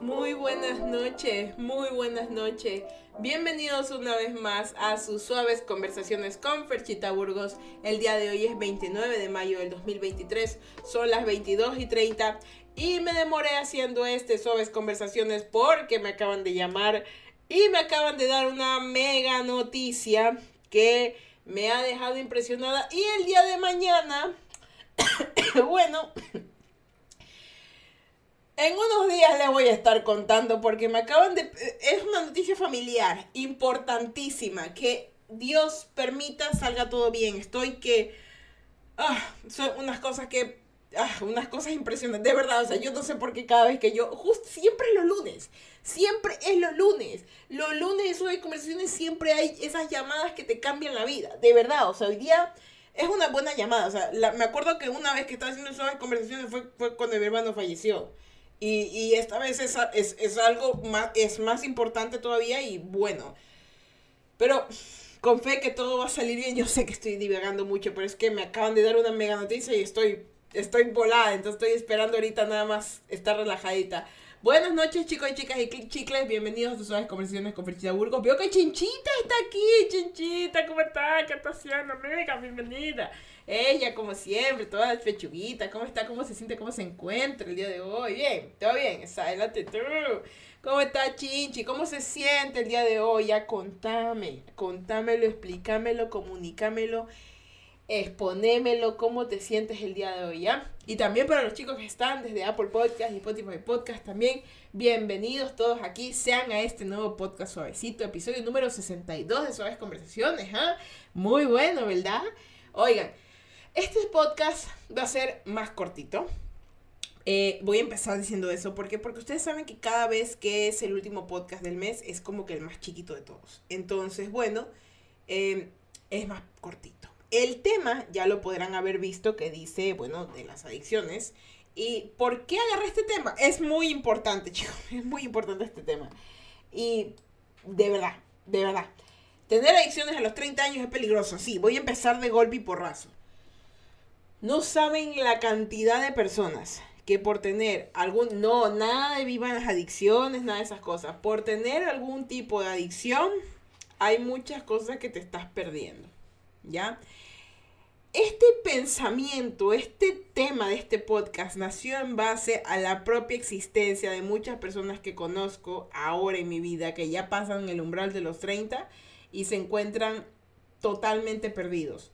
Muy buenas noches, muy buenas noches. Bienvenidos una vez más a sus suaves conversaciones con Ferchita Burgos. El día de hoy es 29 de mayo del 2023, son las 22 y 30 y me demoré haciendo este suaves conversaciones porque me acaban de llamar y me acaban de dar una mega noticia que me ha dejado impresionada y el día de mañana, bueno... En unos días les voy a estar contando porque me acaban de... Es una noticia familiar importantísima. Que Dios permita salga todo bien. Estoy que... Ah, son unas cosas que... Ah, unas cosas impresionantes. De verdad, o sea, yo no sé por qué cada vez que yo... Justo siempre los lunes. Siempre es los lunes. Los lunes de conversaciones siempre hay esas llamadas que te cambian la vida. De verdad, o sea, hoy día es una buena llamada. O sea, me acuerdo que una vez que estaba haciendo esas conversaciones fue, fue cuando mi hermano falleció. Y, y esta vez es, es, es, algo más, es más importante todavía y bueno. Pero con fe que todo va a salir bien. Yo sé que estoy divagando mucho, pero es que me acaban de dar una mega noticia y estoy, estoy volada. Entonces estoy esperando ahorita nada más estar relajadita. Buenas noches, chicos y chicas y chicles. Bienvenidos a sus suaves conversaciones con Ferchita Burgos. Veo que Chinchita está aquí. Chinchita, ¿cómo está? ¿Qué está haciendo, amiga? Bienvenida. Ella, como siempre, toda fechuguita. ¿Cómo está? ¿Cómo se siente? ¿Cómo se encuentra el día de hoy? Bien, todo bien. Adelante tú. ¿Cómo está Chinchi? ¿Cómo se siente el día de hoy? Ya contame. Contámelo, explícamelo, comunícamelo, exponémelo. ¿Cómo te sientes el día de hoy? ¿Ya? Y también para los chicos que están desde Apple Podcast y Spotify Podcast también. Bienvenidos todos aquí. Sean a este nuevo podcast suavecito. Episodio número 62 de Suaves Conversaciones. ¿ah? Muy bueno, ¿verdad? Oigan. Este podcast va a ser más cortito. Eh, voy a empezar diciendo eso. ¿Por qué? Porque ustedes saben que cada vez que es el último podcast del mes es como que el más chiquito de todos. Entonces, bueno, eh, es más cortito. El tema ya lo podrán haber visto que dice, bueno, de las adicciones. ¿Y por qué agarré este tema? Es muy importante, chicos. Es muy importante este tema. Y de verdad, de verdad. Tener adicciones a los 30 años es peligroso. Sí, voy a empezar de golpe y porrazo. No saben la cantidad de personas que por tener algún, no, nada de vivan las adicciones, nada de esas cosas, por tener algún tipo de adicción, hay muchas cosas que te estás perdiendo, ¿ya? Este pensamiento, este tema de este podcast nació en base a la propia existencia de muchas personas que conozco ahora en mi vida, que ya pasan el umbral de los 30 y se encuentran totalmente perdidos.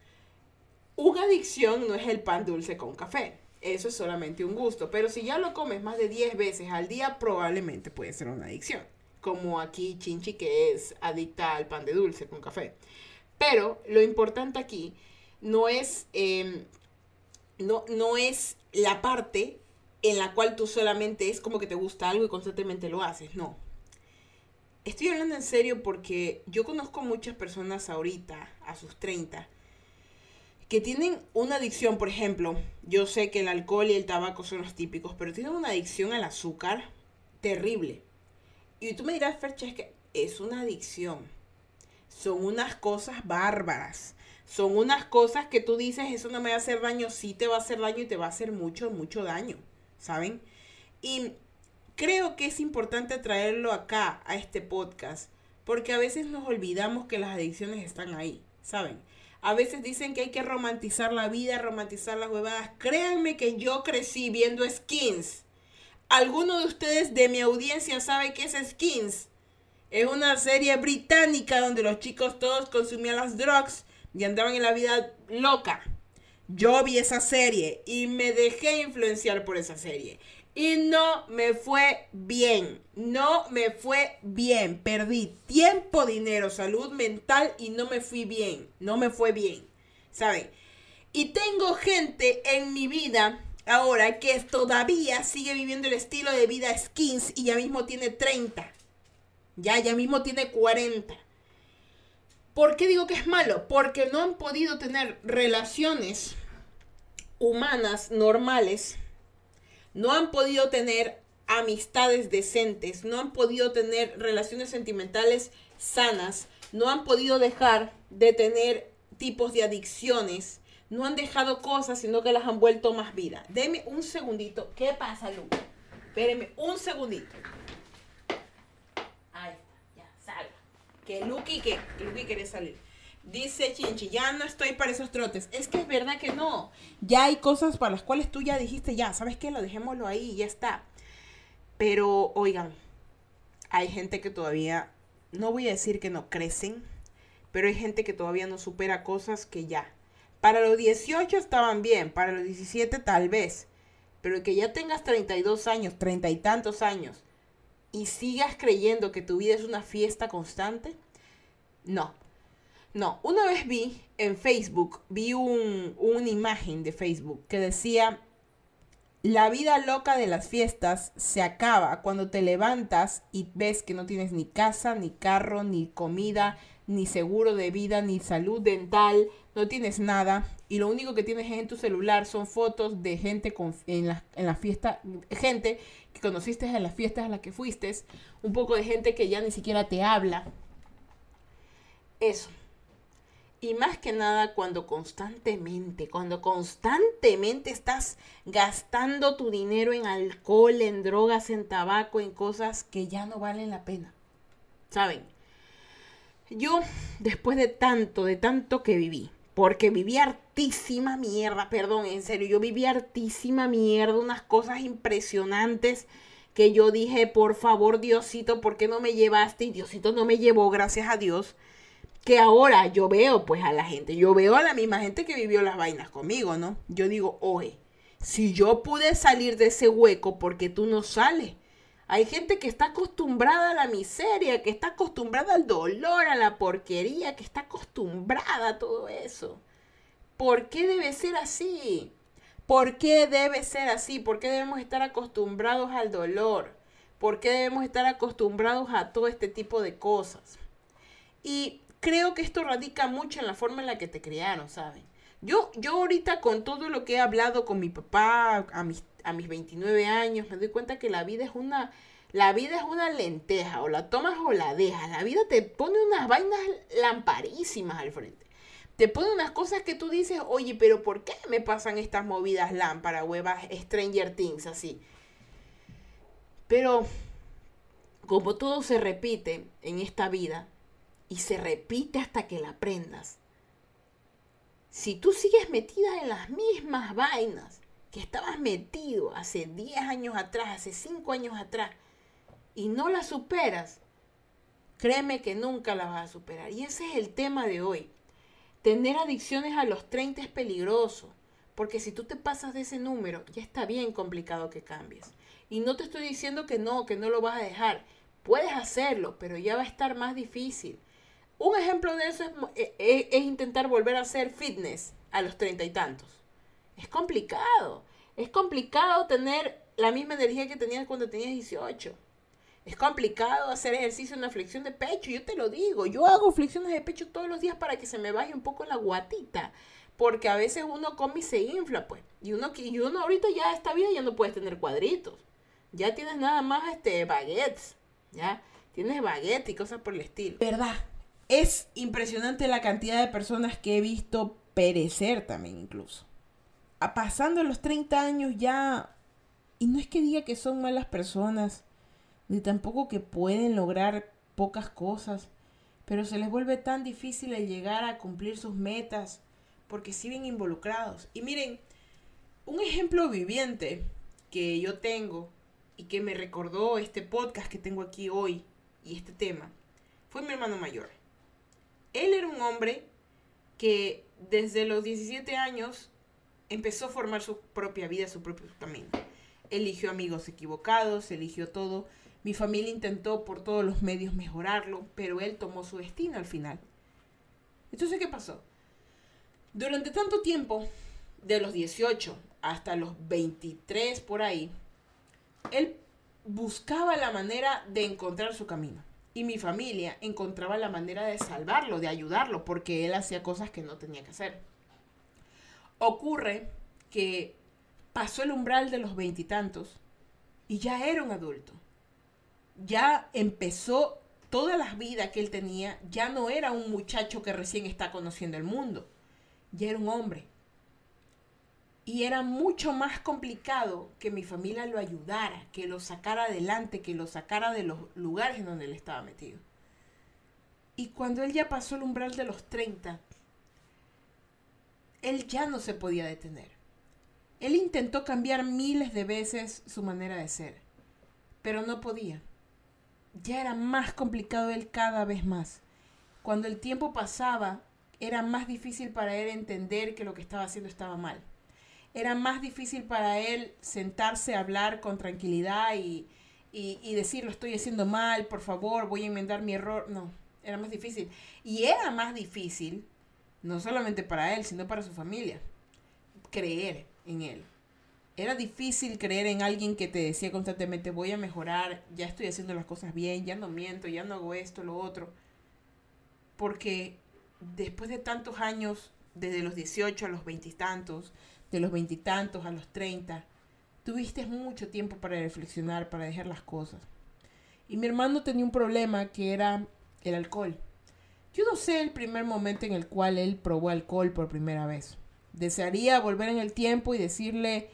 Una adicción no es el pan dulce con café. Eso es solamente un gusto. Pero si ya lo comes más de 10 veces al día, probablemente puede ser una adicción. Como aquí Chinchi, que es adicta al pan de dulce con café. Pero lo importante aquí no es, em, no, no es la parte en la cual tú solamente es como que te gusta algo y constantemente lo haces. No. Estoy hablando en serio porque yo conozco muchas personas ahorita, a sus 30, que tienen una adicción, por ejemplo, yo sé que el alcohol y el tabaco son los típicos, pero tienen una adicción al azúcar terrible. Y tú me dirás, Fercha, es que es una adicción. Son unas cosas bárbaras. Son unas cosas que tú dices, eso no me va a hacer daño, sí te va a hacer daño y te va a hacer mucho, mucho daño, ¿saben? Y creo que es importante traerlo acá, a este podcast, porque a veces nos olvidamos que las adicciones están ahí, ¿saben? A veces dicen que hay que romantizar la vida, romantizar las huevadas. Créanme que yo crecí viendo skins. ¿Alguno de ustedes de mi audiencia sabe qué es skins? Es una serie británica donde los chicos todos consumían las drugs y andaban en la vida loca. Yo vi esa serie y me dejé influenciar por esa serie. Y no me fue bien. No me fue bien. Perdí tiempo, dinero, salud mental y no me fui bien. No me fue bien. ¿Saben? Y tengo gente en mi vida ahora que todavía sigue viviendo el estilo de vida skins y ya mismo tiene 30. Ya, ya mismo tiene 40. ¿Por qué digo que es malo? Porque no han podido tener relaciones humanas normales no han podido tener amistades decentes, no han podido tener relaciones sentimentales sanas, no han podido dejar de tener tipos de adicciones, no han dejado cosas, sino que las han vuelto más vida. Deme un segundito. ¿Qué pasa, Lu? Espéreme un segundito. Que Lucky, que Lucky quiere salir. Dice Chinchi, ya no estoy para esos trotes. Es que es verdad que no. Ya hay cosas para las cuales tú ya dijiste, ya, ¿sabes qué? Lo dejémoslo ahí, ya está. Pero, oigan, hay gente que todavía, no voy a decir que no crecen, pero hay gente que todavía no supera cosas que ya. Para los 18 estaban bien, para los 17 tal vez, pero que ya tengas 32 años, treinta y tantos años, y sigas creyendo que tu vida es una fiesta constante, no. No, una vez vi en Facebook, vi un, una imagen de Facebook que decía, la vida loca de las fiestas se acaba cuando te levantas y ves que no tienes ni casa, ni carro, ni comida, ni seguro de vida, ni salud dental, no tienes nada y lo único que tienes en tu celular son fotos de gente en, la, en la fiesta, gente que conociste en las fiestas a las que fuiste, un poco de gente que ya ni siquiera te habla. Eso. Y más que nada cuando constantemente, cuando constantemente estás gastando tu dinero en alcohol, en drogas, en tabaco, en cosas que ya no valen la pena. ¿Saben? Yo, después de tanto, de tanto que viví, porque viví hartísima mierda, perdón, en serio, yo viví hartísima mierda, unas cosas impresionantes que yo dije, por favor, Diosito, ¿por qué no me llevaste? Y Diosito no me llevó, gracias a Dios. Que ahora yo veo pues a la gente, yo veo a la misma gente que vivió las vainas conmigo, ¿no? Yo digo, oye, si yo pude salir de ese hueco, ¿por qué tú no sales? Hay gente que está acostumbrada a la miseria, que está acostumbrada al dolor, a la porquería, que está acostumbrada a todo eso. ¿Por qué debe ser así? ¿Por qué debe ser así? ¿Por qué debemos estar acostumbrados al dolor? ¿Por qué debemos estar acostumbrados a todo este tipo de cosas? Y creo que esto radica mucho en la forma en la que te criaron, ¿saben? Yo, yo ahorita con todo lo que he hablado con mi papá a mis a mis 29 años, me doy cuenta que la vida es una, la vida es una lenteja, o la tomas o la dejas. La vida te pone unas vainas lamparísimas al frente. Te pone unas cosas que tú dices, oye, pero ¿por qué me pasan estas movidas lámpara, huevas, Stranger Things, así? Pero, como todo se repite en esta vida, y se repite hasta que la aprendas, si tú sigues metida en las mismas vainas, que estabas metido hace 10 años atrás, hace 5 años atrás, y no la superas, créeme que nunca la vas a superar. Y ese es el tema de hoy. Tener adicciones a los 30 es peligroso, porque si tú te pasas de ese número, ya está bien complicado que cambies. Y no te estoy diciendo que no, que no lo vas a dejar. Puedes hacerlo, pero ya va a estar más difícil. Un ejemplo de eso es, eh, eh, es intentar volver a hacer fitness a los treinta y tantos. Es complicado. Es complicado tener la misma energía que tenías cuando tenías 18. Es complicado hacer ejercicio en la flexión de pecho, yo te lo digo. Yo hago flexiones de pecho todos los días para que se me baje un poco la guatita. Porque a veces uno come y se infla, pues. Y uno, y uno ahorita ya esta vida ya no puedes tener cuadritos. Ya tienes nada más este baguettes. Ya tienes baguettes y cosas por el estilo. ¿Verdad? Es impresionante la cantidad de personas que he visto perecer también incluso pasando los 30 años ya, y no es que diga que son malas personas, ni tampoco que pueden lograr pocas cosas, pero se les vuelve tan difícil el llegar a cumplir sus metas porque siguen involucrados. Y miren, un ejemplo viviente que yo tengo y que me recordó este podcast que tengo aquí hoy y este tema fue mi hermano mayor. Él era un hombre que desde los 17 años empezó a formar su propia vida, su propio camino. Eligió amigos equivocados, eligió todo. Mi familia intentó por todos los medios mejorarlo, pero él tomó su destino al final. Entonces, ¿qué pasó? Durante tanto tiempo, de los 18 hasta los 23 por ahí, él buscaba la manera de encontrar su camino. Y mi familia encontraba la manera de salvarlo, de ayudarlo, porque él hacía cosas que no tenía que hacer. Ocurre que pasó el umbral de los veintitantos y, ya era un adulto. Ya empezó toda la vida que él tenía, ya no era un muchacho que recién está conociendo el mundo, ya era un hombre. Y era mucho más complicado que mi familia lo ayudara, que lo sacara adelante, que lo sacara de los lugares en donde él estaba metido. Y cuando él ya pasó el umbral de los 30, él ya no se podía detener. Él intentó cambiar miles de veces su manera de ser, pero no podía. Ya era más complicado él cada vez más. Cuando el tiempo pasaba, era más difícil para él entender que lo que estaba haciendo estaba mal. Era más difícil para él sentarse a hablar con tranquilidad y, y, decir lo estoy haciendo mal, por favor, voy a enmendar mi error. No, era más difícil. Y era más difícil, no solamente para él, sino para su familia, creer en él. Era difícil creer en alguien que te decía constantemente, voy a mejorar, ya estoy haciendo las cosas bien, ya no miento, ya no hago esto, lo otro. Porque después de tantos años, desde los 18 a los veintitantos, de los veintitantos a los 30, tuviste mucho tiempo para reflexionar, para dejar las cosas. Y mi hermano tenía un problema que era el alcohol. Yo no sé el primer momento en el cual él probó alcohol por primera vez. Desearía volver en el tiempo y decirle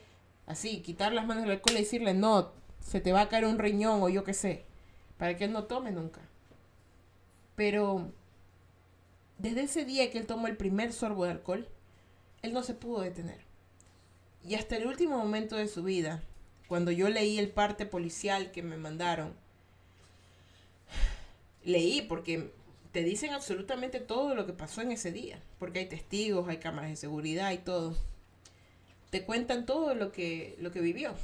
así, quitar las manos del alcohol y decirle, no, se te va a caer un riñón o yo qué sé, para que él no tome nunca. Pero desde ese día que él tomó el primer sorbo de alcohol, él no se pudo detener. Y hasta el último momento de su vida, cuando yo leí el parte policial que me mandaron, leí porque te dicen absolutamente todo lo que pasó en ese día, porque hay testigos, hay cámaras de seguridad y todo. Te cuentan todo lo que, lo que vivió.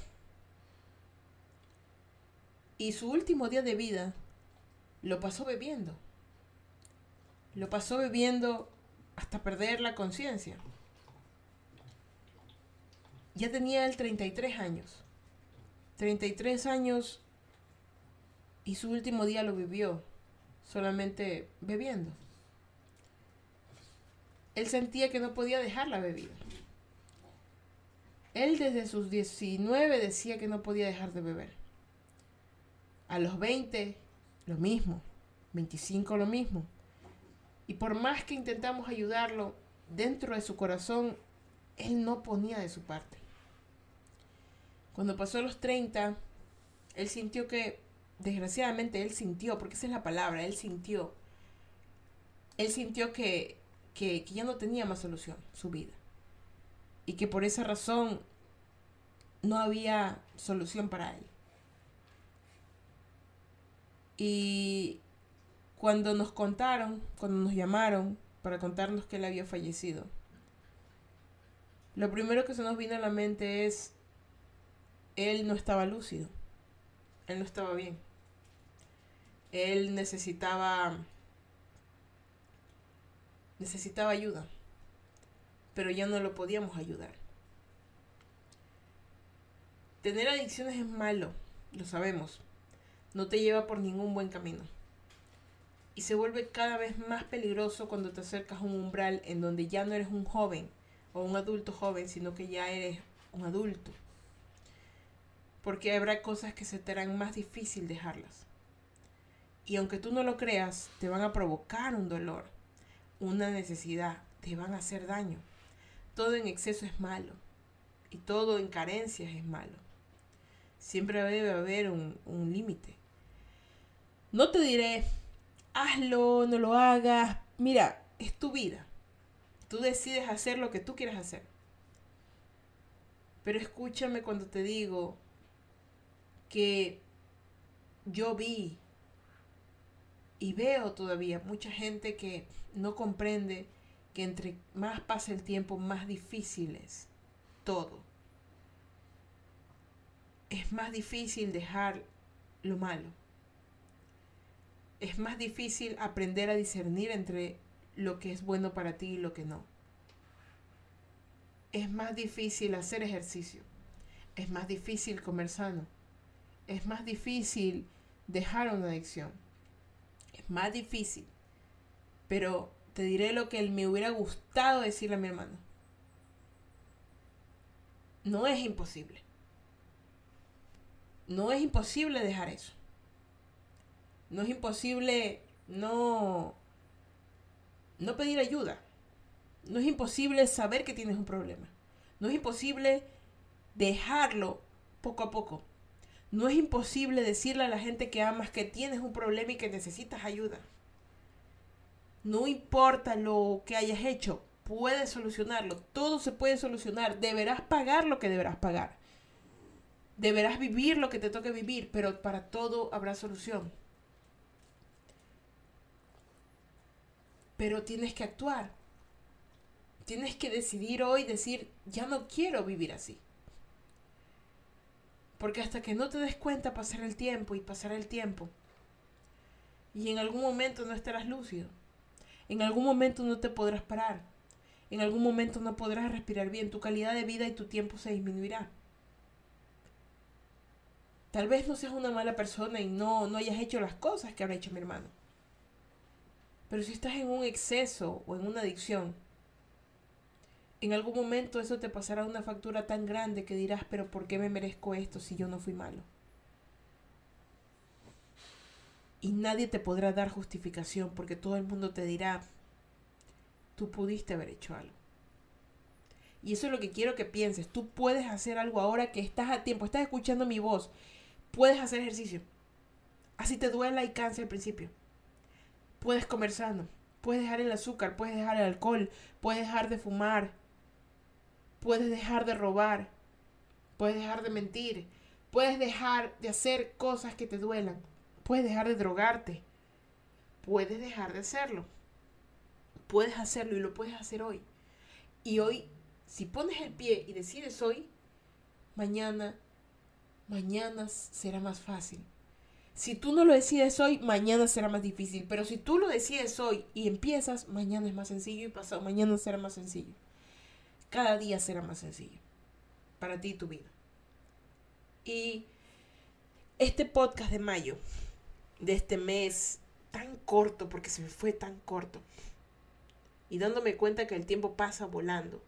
Y su último día de vida lo pasó bebiendo. Lo pasó bebiendo hasta perder la conciencia. Ya tenía él 33 años. 33 años y su último día lo vivió solamente bebiendo. Él sentía que no podía dejar la bebida. Él desde sus 19 decía que no podía dejar de beber. A los 20, lo mismo. 25, lo mismo. Y por más que intentamos ayudarlo, dentro de su corazón, él no ponía de su parte. Cuando pasó los 30, él sintió que, desgraciadamente, él sintió, porque esa es la palabra, él sintió. Él sintió que, que, que ya no tenía más solución, su vida. Y que por esa razón no había solución para él. Y cuando nos contaron, cuando nos llamaron para contarnos que él había fallecido, lo primero que se nos vino a la mente es, él no estaba lúcido, él no estaba bien, él necesitaba, necesitaba ayuda, pero ya no lo podíamos ayudar. Tener adicciones es malo, lo sabemos, no te lleva por ningún buen camino y se vuelve cada vez más peligroso cuando te acercas a un umbral en donde ya no eres un joven o un adulto joven, sino que ya eres un adulto. Porque habrá cosas que se te harán más difícil dejarlas. Y aunque tú no lo creas, te van a provocar un dolor, una necesidad, te van a hacer daño. Todo en exceso es malo y todo en carencias es malo. Siempre debe haber un, límite. No te diré hazlo, no lo hagas. Mira, es tu vida. Tú decides hacer lo que tú quieras hacer. Pero escúchame cuando te digo que yo vi y veo todavía mucha gente que no comprende que entre más pasa el tiempo, más difícil es todo. Es más difícil dejar lo malo es más difícil aprender a discernir entre lo que es bueno para ti y lo que no. Es más difícil hacer ejercicio. Es más difícil comer sano. Es más difícil dejar una adicción. Es más difícil. Pero te diré lo que me hubiera gustado decirle a mi hermano. No es imposible. No es imposible dejar eso. No es imposible no, no pedir ayuda. No es imposible saber que tienes un problema. No es imposible dejarlo poco a poco. No es imposible decirle a la gente que amas que tienes un problema y que necesitas ayuda. No importa lo que hayas hecho, puedes solucionarlo. Todo se puede solucionar. Deberás pagar lo que deberás pagar. Deberás vivir lo que te toque vivir, pero para todo habrá solución. Pero tienes que actuar. Tienes que decidir hoy, decir, ya no quiero vivir así. Porque hasta que no te des cuenta pasará el tiempo y pasará el tiempo. Y en algún momento no estarás lúcido. En algún momento no te podrás parar. En algún momento no podrás respirar bien. Tu calidad de vida y tu tiempo se disminuirá. Tal vez no seas una mala persona y no, no hayas hecho las cosas que habrá hecho mi hermano. Pero si estás en un exceso o en una adicción, en algún momento eso te pasará una factura tan grande que dirás, pero ¿por qué me merezco esto si yo no fui malo? Y nadie te podrá dar justificación porque todo el mundo te dirá, tú pudiste haber hecho algo. Y eso es lo que quiero que pienses. Tú puedes hacer algo ahora que estás a tiempo, estás escuchando mi voz. Puedes hacer ejercicio. Así te duela y cansa al principio. Puedes comer sano. Puedes dejar el azúcar, puedes dejar el alcohol, puedes dejar de fumar, puedes dejar de robar, puedes dejar de mentir, puedes dejar de hacer cosas que te duelan. Puedes dejar de drogarte. Puedes dejar de hacerlo. Puedes hacerlo y lo puedes hacer hoy. Y hoy, si pones el pie y decides hoy, mañana, mañana será más fácil. Si tú no lo decides hoy, mañana será más difícil. Pero si tú lo decides hoy y empiezas, mañana es más sencillo y pasado mañana será más sencillo. Cada día será más sencillo para ti y tu vida. Y este podcast de mayo de este mes tan corto, porque se me fue tan corto, y dándome cuenta que el tiempo pasa volando,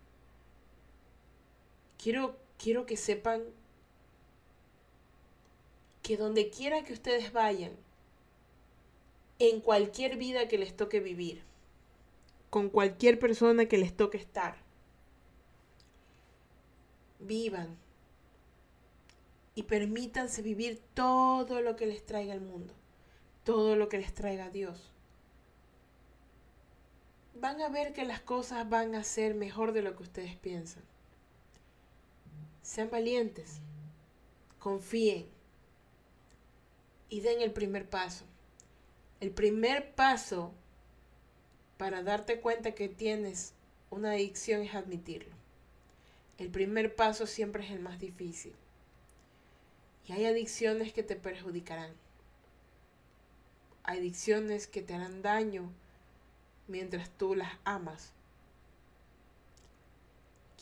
quiero, quiero que sepan que donde quiera que ustedes vayan, en cualquier vida que les toque vivir, con cualquier persona que les toque estar, vivan y permítanse vivir todo lo que les traiga el mundo todo lo que les traiga Dios. Van a ver que las cosas van a ser mejor de lo que ustedes piensan. Sean valientes, confíen y den el primer paso. El primer paso para darte cuenta que tienes una adicción es admitirlo. El primer paso siempre es el más difícil. Y hay adicciones que te perjudicarán adicciones que te harán daño mientras tú las amas.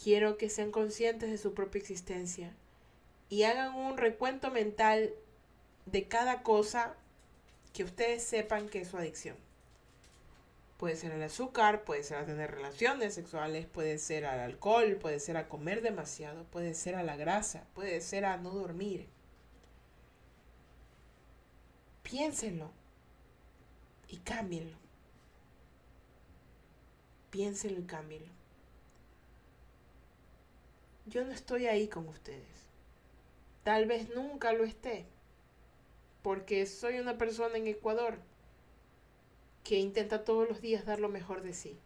Quiero que sean conscientes de su propia existencia y hagan un recuento mental de cada cosa que ustedes sepan que es su adicción. Puede ser el azúcar, puede ser a tener relaciones sexuales, puede ser al alcohol, puede ser a comer demasiado, puede ser a la grasa, puede ser a no dormir. Piénsenlo y cámbienlo. Piénsenlo y cámbienlo. Yo no estoy ahí con ustedes. Tal vez nunca lo esté. Porque soy una persona en Ecuador que intenta todos los días dar lo mejor de sí.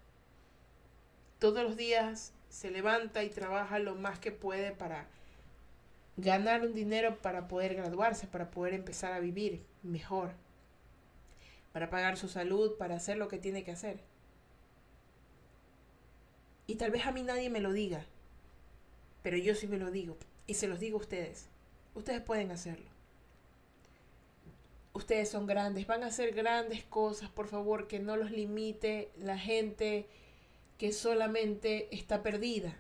Todos los días se levanta y trabaja lo más que puede para ganar un dinero para poder graduarse, para poder empezar a vivir mejor para pagar su salud, para hacer lo que tiene que hacer. Y tal vez a mí nadie me lo diga, pero yo sí me lo digo y se los digo a ustedes. Ustedes pueden hacerlo. Ustedes son grandes, van a hacer grandes cosas, por favor, que no los limite la gente que solamente está perdida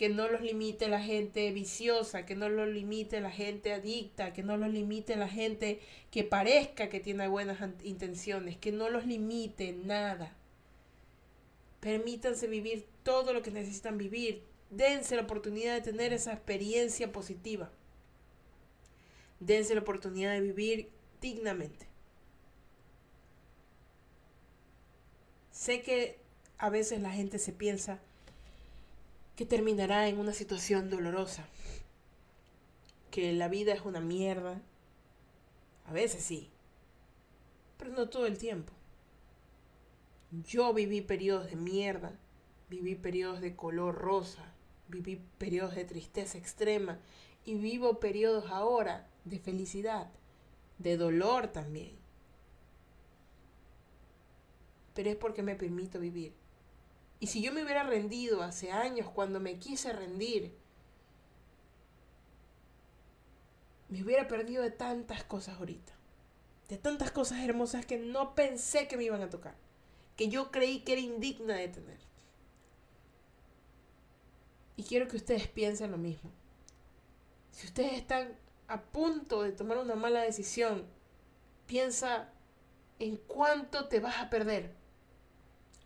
que no los limite la gente viciosa, que no los limite la gente adicta, que no los limite la gente que parezca que tiene buenas intenciones, que no los limite nada. Permítanse vivir todo lo que necesitan vivir. Dense la oportunidad de tener esa experiencia positiva. Dense la oportunidad de vivir dignamente. Sé que a veces la gente se piensa, que terminará en una situación dolorosa. Que la vida es una mierda. A veces sí, pero no todo el tiempo. Yo viví periodos de mierda, viví periodos de color rosa, viví periodos de tristeza extrema y vivo periodos ahora de felicidad, de dolor también. Pero es porque me permito vivir. Y si yo me hubiera rendido hace años cuando me quise rendir, me hubiera perdido de tantas cosas ahorita. De tantas cosas hermosas que no pensé que me iban a tocar. Que yo creí que era indigna de tener. Y quiero que ustedes piensen lo mismo. Si ustedes están a punto de tomar una mala decisión, piensa en cuánto te vas a perder.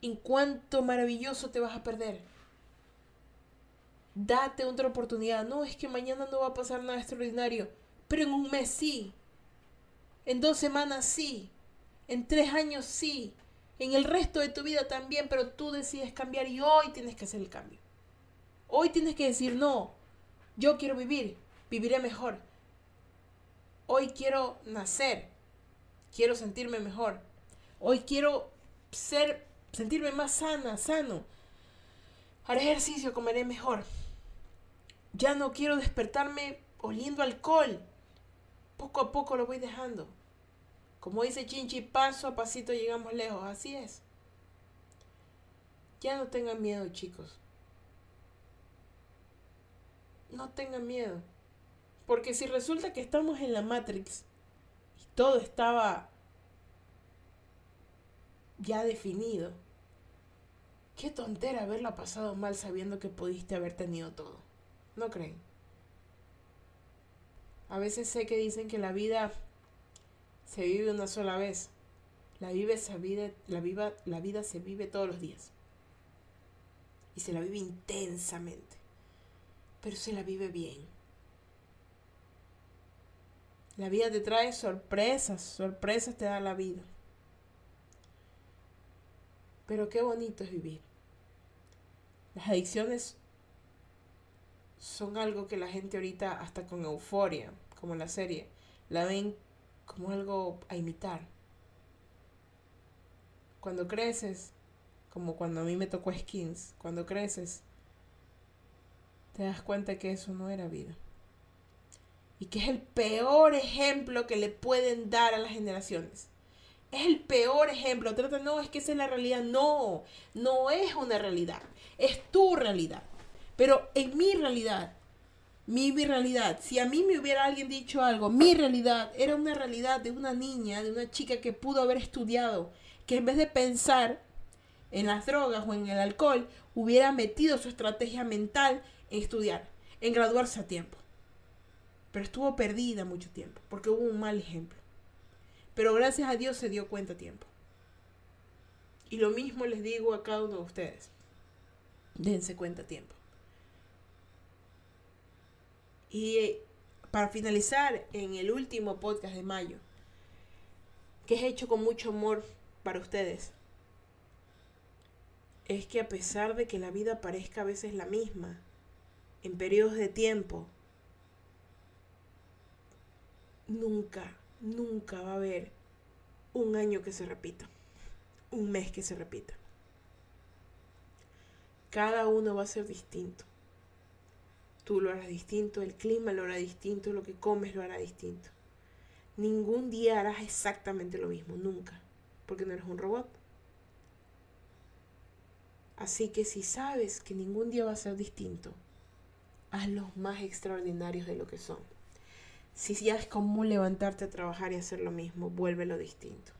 En cuánto maravilloso te vas a perder. Date otra oportunidad. No, es que mañana no va a pasar nada extraordinario. Pero en un mes sí. En dos semanas sí. En tres años sí. En el resto de tu vida también. Pero tú decides cambiar y hoy tienes que hacer el cambio. Hoy tienes que decir, no, yo quiero vivir, viviré mejor. Hoy quiero nacer, quiero sentirme mejor. Hoy quiero ser, sentirme más sana, sano. Haré ejercicio, comeré mejor. Ya no quiero despertarme oliendo alcohol. Poco a poco lo voy dejando. Como dice Chinchi, paso a pasito llegamos lejos. Así es. Ya no tengan miedo, chicos no tengan miedo. Porque si resulta que estamos en la Matrix y todo estaba ya definido, qué tontera haberla pasado mal sabiendo que pudiste haber tenido todo. ¿No creen? A veces sé que dicen que la vida se vive una sola vez. La, la, la vida se vive todos los días. Y se la vive intensamente pero se la vive bien. La vida te trae sorpresas, sorpresas te da la vida. Pero qué bonito es vivir. Las adicciones son algo que la gente ahorita, hasta con euforia, como la serie, la ven como algo a imitar. Cuando creces, como cuando a mí me tocó skins, cuando creces, te das cuenta que eso no era vida. Y que es el peor ejemplo que le pueden dar a las generaciones. Es el peor ejemplo. Trata, no, es que esa es la realidad. No, no es una realidad. Es tu realidad. Pero en mi realidad, mi, mi realidad, si a mí me hubiera alguien dicho algo, mi realidad era una realidad de una niña, de una chica que pudo haber estudiado, que en vez de pensar en las drogas o en el alcohol, hubiera metido su estrategia mental en estudiar, en graduarse a tiempo. Pero estuvo perdida mucho tiempo, porque hubo un mal ejemplo. Pero gracias a Dios se dio cuenta a tiempo. Y lo mismo les digo a cada uno de ustedes. Dense cuenta a tiempo. Y eh, para finalizar, en el último podcast de mayo, que es hecho con mucho amor para ustedes, es que a pesar de que la vida parezca a veces la misma, en periodos de tiempo, nunca, nunca va a haber un año que se repita, un mes que se repita. Cada uno va a ser distinto. Tú lo harás distinto, el clima lo hará distinto, lo que comes lo hará distinto. Ningún día harás exactamente lo mismo, nunca, porque no eres un robot. Así que si sabes que ningún día va a ser distinto, los más extraordinarios de lo que son. Si ya es común levantarte a trabajar y hacer lo mismo, vuélvelo distinto.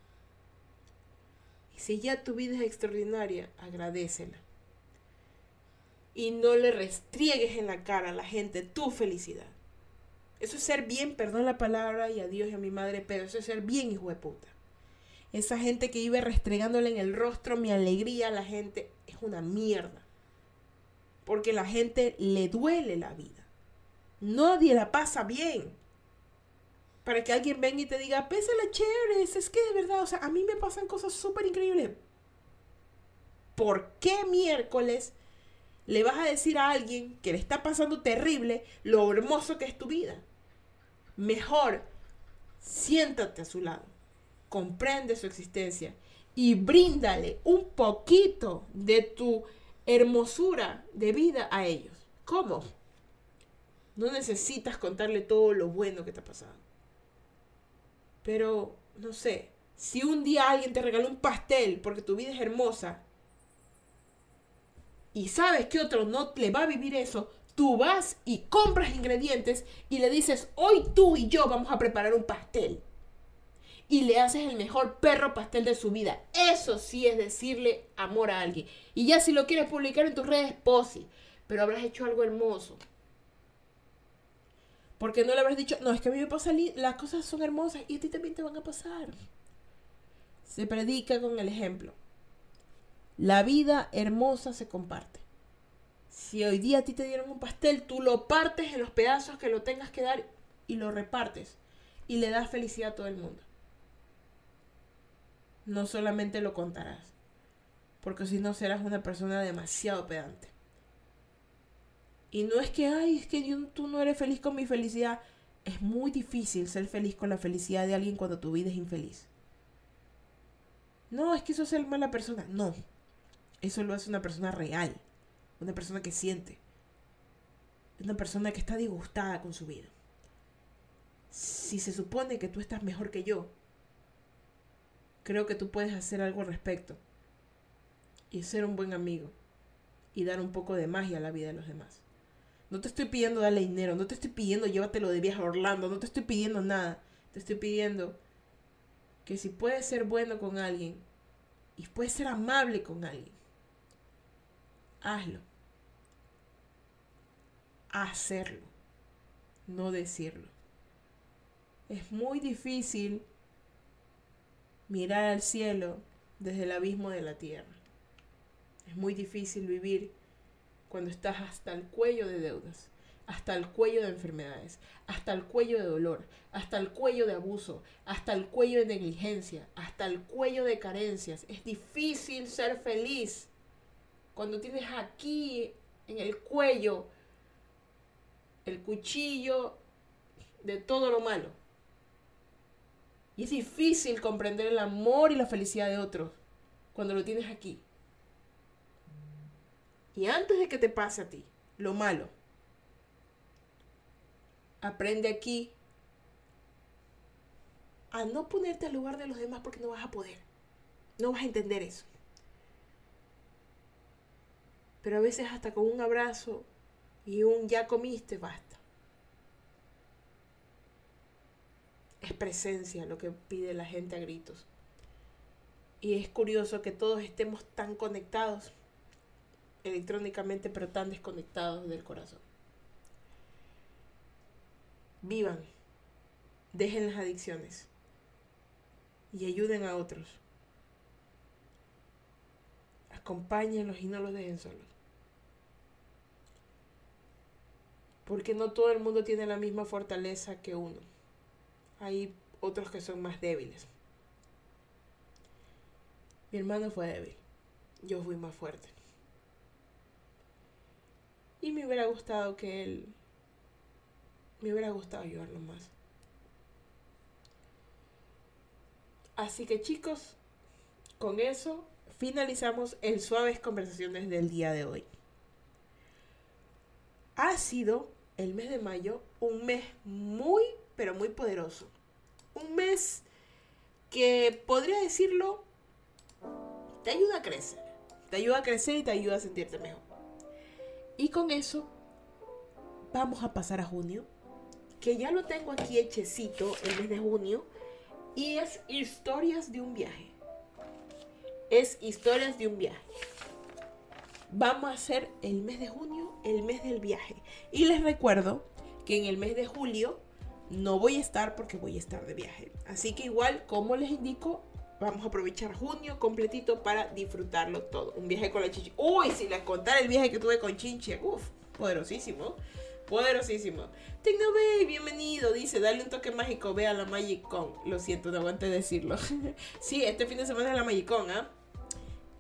Y si ya tu vida es extraordinaria, agradecela. Y no le restriegues en la cara a la gente tu felicidad. Eso es ser bien, perdón la palabra, y a Dios y a mi madre, pero eso es ser bien hijo de puta. Esa gente que vive restregándole en el rostro mi alegría a la gente es una mierda porque la gente le duele la vida. Nadie la pasa bien. Para que alguien venga y te diga, la chévere, es que de verdad, o sea, a mí me pasan cosas súper increíbles. ¿Por qué miércoles le vas a decir a alguien que le está pasando terrible lo hermoso que es tu vida? Mejor, siéntate a su lado, comprende su existencia y bríndale un poquito de tu hermosura de vida a ellos. ¿Cómo? No necesitas contarle todo lo bueno que te ha pasado. Pero, no sé, si un día alguien te regaló un pastel porque tu vida es hermosa y sabes que otro no le va a vivir eso, tú vas y compras ingredientes y le dices, hoy tú y yo vamos a preparar un pastel. Y le haces el mejor perro pastel de su vida. Eso sí es decirle amor a alguien. Y ya si lo quieres publicar en tus redes, posi. Pero habrás hecho algo hermoso. Porque no le habrás dicho, no, es que a mí me pasa, las cosas son hermosas y a ti también te van a pasar. Se predica con el ejemplo. La vida hermosa se comparte. Si hoy día a ti te dieron un pastel, tú lo partes en los pedazos que lo tengas que dar y lo repartes. Y le das felicidad a todo el mundo. No solamente lo contarás. Porque si no serás una persona demasiado pedante. Y no es que, ay, es que tú no eres feliz con mi felicidad. Es muy difícil ser feliz con la felicidad de alguien cuando tu vida es infeliz. No, es que eso es ser mala persona. No. Eso lo hace una persona real. Una persona que siente. Una persona que está disgustada con su vida. Si se supone que tú estás mejor que yo, creo que tú puedes hacer algo al respecto. Y ser un buen amigo. Y dar un poco de magia a la vida de los demás. No te estoy pidiendo darle dinero, no te estoy pidiendo llévatelo de viaje a Orlando, no te estoy pidiendo nada. Te estoy pidiendo que si puedes ser bueno con alguien y puedes ser amable con alguien, hazlo. Hacerlo, no decirlo. Es muy difícil mirar al cielo desde el abismo de la tierra. Es muy difícil vivir cuando estás hasta el cuello de deudas, hasta el cuello de enfermedades, hasta el cuello de dolor, hasta el cuello de abuso, hasta el cuello de negligencia, hasta el cuello de carencias. Es difícil ser feliz cuando tienes aquí en el cuello el cuchillo de todo lo malo. Y es difícil comprender el amor y la felicidad de otros cuando lo tienes aquí. Y antes de que te pase a ti lo malo, aprende aquí a no ponerte al lugar de los demás porque no vas a poder. No vas a entender eso. Pero a veces hasta con un abrazo y un ya comiste basta. Es presencia lo que pide la gente a gritos. Y es curioso que todos estemos tan conectados electrónicamente, pero tan desconectados del corazón. Vivan, dejen las adicciones y ayuden a otros. Acompáñenlos y no los dejen solos. Porque no todo el mundo tiene la misma fortaleza que uno. Hay otros que son más débiles. Mi hermano fue débil. Yo fui más fuerte. Y me hubiera gustado que él... Me hubiera gustado ayudarlo más. Así que chicos, con eso finalizamos el Suaves Conversaciones del día de hoy. Ha sido el mes de mayo un mes muy, pero muy poderoso. Un mes que podría decirlo, te ayuda a crecer. Te ayuda a crecer y te ayuda a sentirte mejor. Y con eso vamos a pasar a junio, que ya lo tengo aquí hechecito el mes de junio, y es historias de un viaje. Es historias de un viaje. Vamos a hacer el mes de junio, el mes del viaje. Y les recuerdo que en el mes de julio no voy a estar porque voy a estar de viaje. Así que igual, como les indico, Vamos a aprovechar junio completito para disfrutarlo todo. Un viaje con la chichi. Uy, si les contara el viaje que tuve con Chinche. Uf, poderosísimo. Poderosísimo. Tecnobay, bienvenido. Dice, dale un toque mágico. Ve a la Magic Con. Lo siento, no aguante decirlo. sí, este fin de semana es la Magic Con, ¿ah?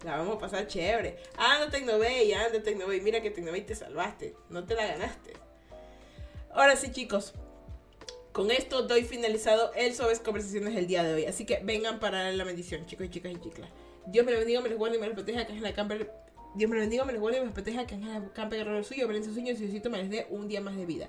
La vamos a pasar chévere. Anda Tecnobay, anda Tecnobay. Mira que Tecnobay te salvaste. No te la ganaste. Ahora sí, chicos con esto doy finalizado el Suaves Conversaciones del día de hoy. Así que vengan para la bendición, chicos y chicas y chicas. Dios me lo bendiga, me los guarde y me los proteja, que es la camper. Dios me lo bendiga, me los guarde y me los proteja, que es la camper guerrero suyo, ven sus sueños y Diosito me les dé un día más de vida.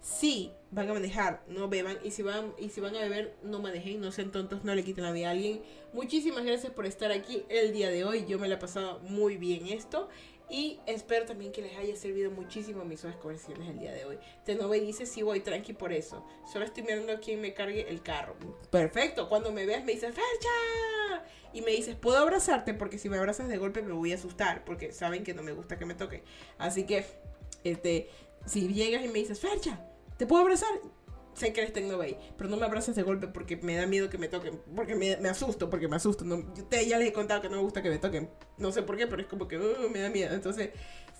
Si van a manejar, no beban. Y si van, y si van a beber, no manejen, no sean tontos, no le quiten la vida a alguien. Muchísimas gracias por estar aquí el día de hoy. Yo me la he pasado muy bien esto. Y espero también que les haya servido muchísimo mis suaves conversaciones el día de hoy. Tenove dice, sí voy tranqui por eso. Solo estoy mirando a quién me cargue el carro. Perfecto. Cuando me veas me dices, ¡Fercha! Y me dices, ¿puedo abrazarte? Porque si me abrazas de golpe me voy a asustar. Porque saben que no me gusta que me toque. Así que, este, si llegas y me dices, Fercha, ¿te puedo abrazar? Sé que eres Tecnovey, pero no me abrazas de golpe porque me da miedo que me toquen. Porque me, asusto, porque me asusto. No, ya les he contado que no me gusta que me toquen. No sé por qué, pero es como que uh, me da miedo. Entonces,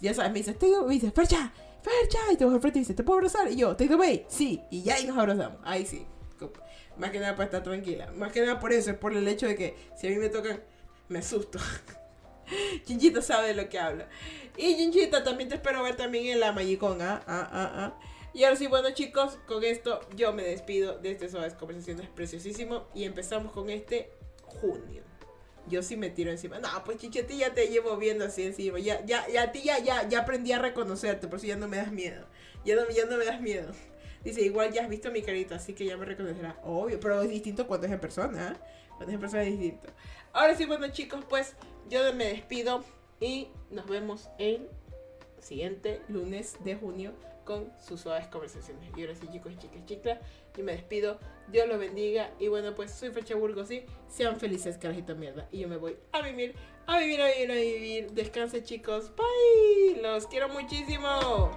ya sabes, me dices, Tecnovey, me dices, Fercha, Fercha. Y te vas al frente y dices, ¿te puedo abrazar? Y yo, Tecnovey, sí. Y ya ahí nos abrazamos. Ahí sí. Más que nada para estar tranquila. Más que nada por eso, es por el hecho de que si a mí me tocan, me asusto. Chinchita sabe de lo que habla. Y Chinchita, también te espero ver también en la Magicón, ¿ah? Ah, ah, ah. Y ahora sí, bueno chicos, con esto yo me despido de este Suaves Conversaciones preciosísimo y empezamos con este junio. Yo sí me tiro encima. No, pues chicheti ya te llevo viendo así encima. Ya, ya, ya a ti ya, ya, ya aprendí a reconocerte, por eso ya no me das miedo. Ya no, ya no me das miedo. Dice, igual ya has visto mi carita, así que ya me reconocerás. Obvio, pero es distinto cuando es en persona. ¿eh? Cuando es en persona es distinto. Ahora sí, bueno chicos, pues yo me despido y nos vemos el siguiente lunes de junio con sus suaves conversaciones. Y ahora sí, chicos y chicas, chicas, yo me despido. Dios los bendiga. Y bueno, pues soy Fecha Burgos y sean felices, carajito mierda. Y yo me voy a vivir, a vivir, a vivir, a vivir. Descansen, chicos. Bye. Los quiero muchísimo.